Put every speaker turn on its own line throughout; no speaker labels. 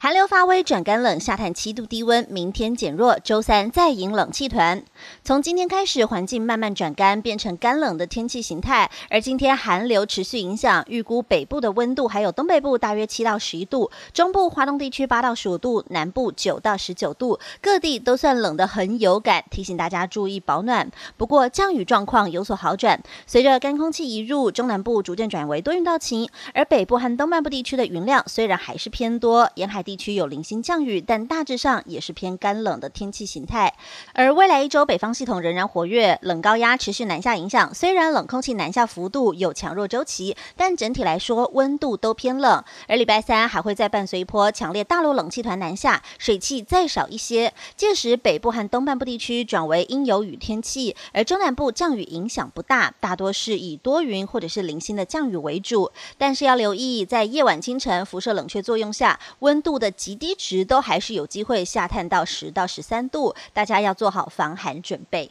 寒流发威转干冷，下探七度低温，明天减弱，周三再迎冷气团。从今天开始，环境慢慢转干，变成干冷的天气形态。而今天寒流持续影响，预估北部的温度还有东北部大约七到十一度，中部、华东地区八到十五度，南部九到十九度，各地都算冷得很有感，提醒大家注意保暖。不过降雨状况有所好转，随着干空气移入，中南部逐渐转为多云到晴，而北部和东半部地区的云量虽然还是偏多，沿海。地区有零星降雨，但大致上也是偏干冷的天气形态。而未来一周，北方系统仍然活跃，冷高压持续南下影响。虽然冷空气南下幅度有强弱周期，但整体来说温度都偏冷。而礼拜三还会再伴随一波强烈大陆冷气团南下，水汽再少一些。届时北部和东半部地区转为阴有雨天气，而中南部降雨影响不大，大多是以多云或者是零星的降雨为主。但是要留意，在夜晚清晨辐射冷却作用下，温度。的极低值都还是有机会下探到十到十三度，大家要做好防寒准备。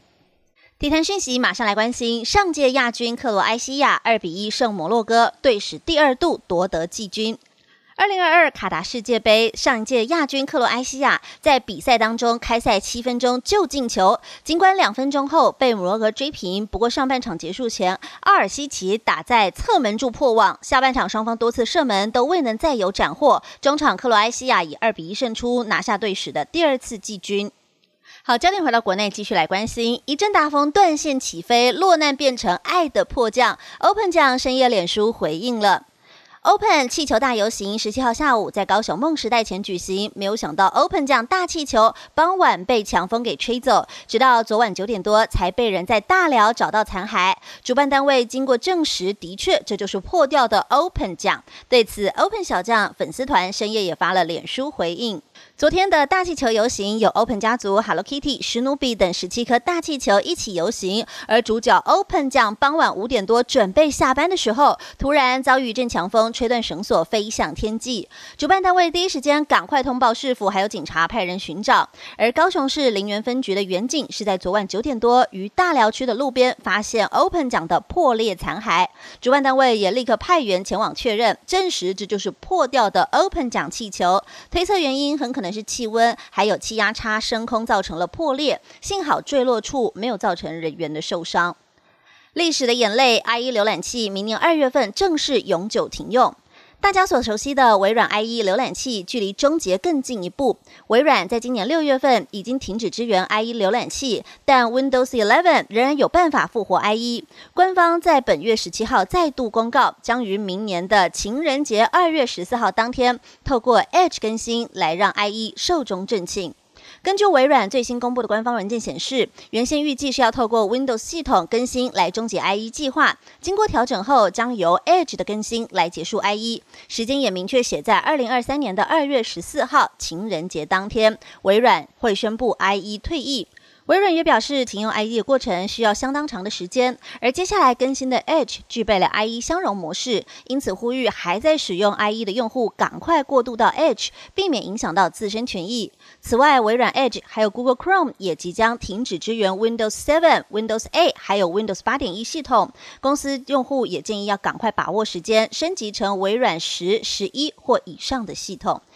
体坛讯息马上来关心，上届亚军克罗埃西亚二比一胜摩洛哥，队史第二度夺得季军。二零二二卡达世界杯上一届亚军克罗埃西亚在比赛当中开赛七分钟就进球，尽管两分钟后被摩洛哥追平，不过上半场结束前，阿尔西奇打在侧门柱破网。下半场双方多次射门都未能再有斩获，中场克罗埃西亚以二比一胜出，拿下队史的第二次季军。好，焦点回到国内，继续来关心一阵大风断线起飞，落难变成爱的迫降。Open 酱深夜脸书回应了。Open 气球大游行十七号下午在高雄梦时代前举行，没有想到 Open 这样大气球傍晚被强风给吹走，直到昨晚九点多才被人在大寮找到残骸。主办单位经过证实，的确这就是破掉的 Open 奖。对此，Open 小将粉丝团深夜也发了脸书回应。昨天的大气球游行有 Open 家族、Hello Kitty、史努比等十七颗大气球一起游行，而主角 Open 酱傍晚五点多准备下班的时候，突然遭遇一阵强风吹断绳索，飞向天际。主办单位第一时间赶快通报市府，还有警察派人寻找。而高雄市林园分局的员警是在昨晚九点多于大寮区的路边发现 Open 奖的破裂残骸，主办单位也立刻派员前往确认，证实这就是破掉的 Open 奖气球。推测原因很可能。是气温还有气压差升空造成了破裂，幸好坠落处没有造成人员的受伤。历史的眼泪，IE 浏览器明年二月份正式永久停用。大家所熟悉的微软 IE 浏览器距离终结更进一步。微软在今年六月份已经停止支援 IE 浏览器，但 Windows 11仍然有办法复活 IE。官方在本月十七号再度公告，将于明年的情人节二月十四号当天，透过 Edge 更新来让 IE 寿终正寝。根据微软最新公布的官方文件显示，原先预计是要透过 Windows 系统更新来终结 IE 计划，经过调整后，将由 Edge 的更新来结束 IE。时间也明确写在二零二三年的二月十四号，情人节当天，微软会宣布 IE 退役。微软也表示，停用 IE 的过程需要相当长的时间，而接下来更新的 Edge 具备了 IE 相容模式，因此呼吁还在使用 IE 的用户赶快过渡到 Edge，避免影响到自身权益。此外，微软 Edge 还有 Google Chrome 也即将停止支援 Windows 7、Windows 8还有 Windows 8.1系统，公司用户也建议要赶快把握时间，升级成微软十、十一或以上的系统。